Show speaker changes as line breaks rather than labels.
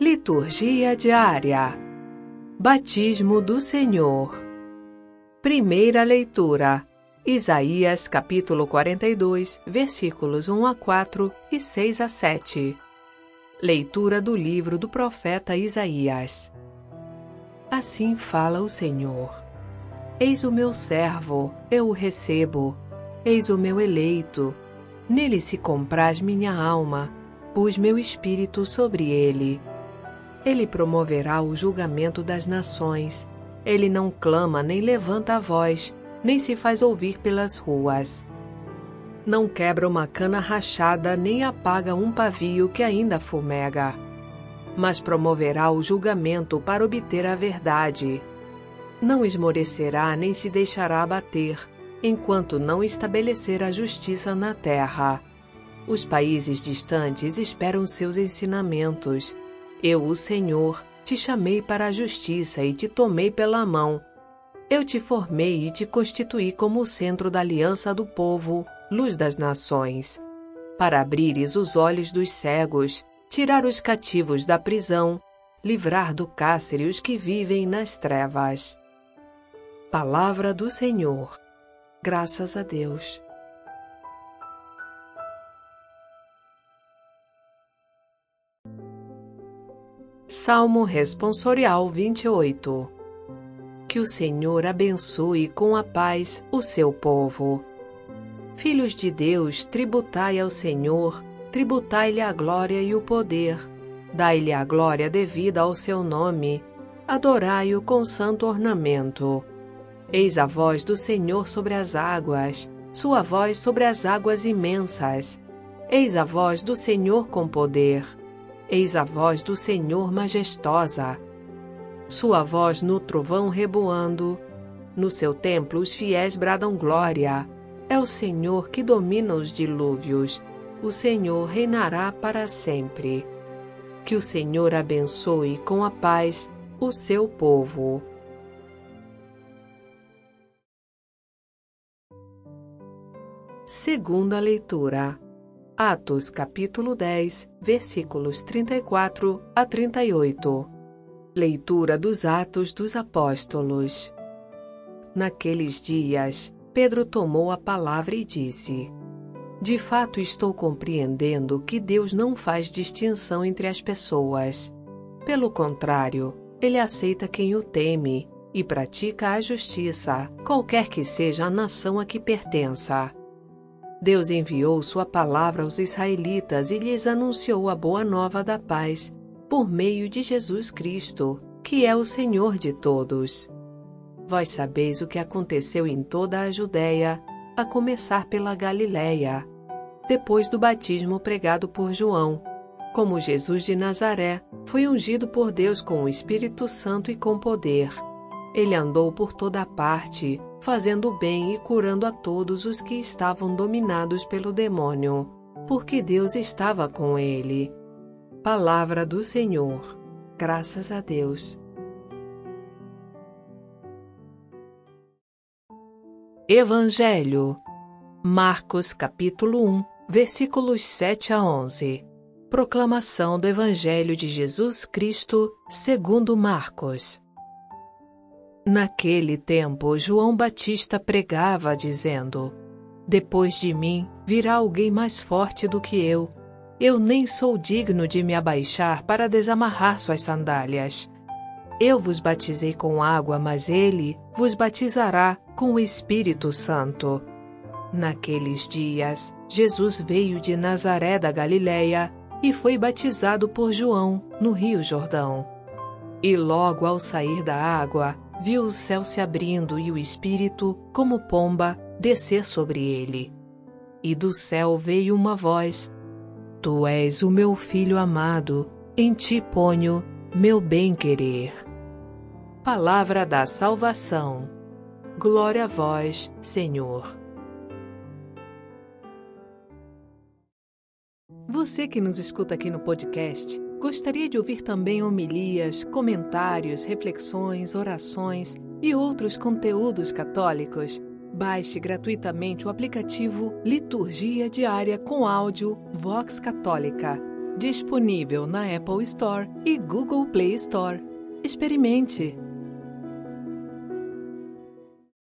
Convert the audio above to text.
Liturgia diária. Batismo do Senhor. Primeira leitura. Isaías capítulo 42, versículos 1 a 4 e 6 a 7. Leitura do livro do profeta Isaías. Assim fala o Senhor. Eis o meu servo, eu o recebo. Eis o meu eleito. Nele se compraz minha alma. Pus meu espírito sobre ele ele promoverá o julgamento das nações. Ele não clama nem levanta a voz, nem se faz ouvir pelas ruas. Não quebra uma cana rachada, nem apaga um pavio que ainda fumega. Mas promoverá o julgamento para obter a verdade. Não esmorecerá nem se deixará abater, enquanto não estabelecer a justiça na terra. Os países distantes esperam seus ensinamentos eu, o Senhor, te chamei para a justiça e te tomei pela mão. Eu te formei e te constituí como o centro da aliança do povo, luz das nações, para abrires os olhos dos cegos, tirar os cativos da prisão, livrar do cárcere os que vivem nas trevas. Palavra do Senhor. Graças a Deus. Salmo Responsorial 28 Que o Senhor abençoe com a paz o seu povo. Filhos de Deus, tributai ao Senhor, tributai-lhe a glória e o poder. Dai-lhe a glória devida ao seu nome, adorai-o com santo ornamento. Eis a voz do Senhor sobre as águas, sua voz sobre as águas imensas. Eis a voz do Senhor com poder Eis a voz do Senhor majestosa. Sua voz no trovão reboando. No seu templo os fiéis bradam glória. É o Senhor que domina os dilúvios. O Senhor reinará para sempre. Que o Senhor abençoe com a paz o seu povo. Segunda leitura. Atos capítulo 10, versículos 34 a 38. Leitura dos Atos dos Apóstolos. Naqueles dias, Pedro tomou a palavra e disse: De fato estou compreendendo que Deus não faz distinção entre as pessoas. Pelo contrário, ele aceita quem o teme e pratica a justiça, qualquer que seja a nação a que pertença. Deus enviou sua palavra aos israelitas e lhes anunciou a boa nova da paz por meio de Jesus Cristo, que é o Senhor de todos. Vós sabeis o que aconteceu em toda a Judéia, a começar pela Galiléia, depois do batismo pregado por João, como Jesus de Nazaré foi ungido por Deus com o Espírito Santo e com poder. Ele andou por toda a parte, fazendo bem e curando a todos os que estavam dominados pelo demônio, porque Deus estava com ele. Palavra do Senhor. Graças a Deus. Evangelho. Marcos capítulo 1, versículos 7 a 11. Proclamação do Evangelho de Jesus Cristo, segundo Marcos. Naquele tempo, João Batista pregava, dizendo: Depois de mim virá alguém mais forte do que eu. Eu nem sou digno de me abaixar para desamarrar suas sandálias. Eu vos batizei com água, mas ele vos batizará com o Espírito Santo. Naqueles dias, Jesus veio de Nazaré da Galiléia e foi batizado por João no Rio Jordão. E logo ao sair da água, viu o céu se abrindo e o Espírito, como pomba, descer sobre ele. E do céu veio uma voz: Tu és o meu filho amado, em ti ponho meu bem-querer. Palavra da salvação. Glória a vós, Senhor. Você que nos escuta aqui no podcast, Gostaria de ouvir também homilias, comentários, reflexões, orações e outros conteúdos católicos? Baixe gratuitamente o aplicativo Liturgia Diária com áudio Vox Católica Disponível na Apple Store e Google Play Store. Experimente!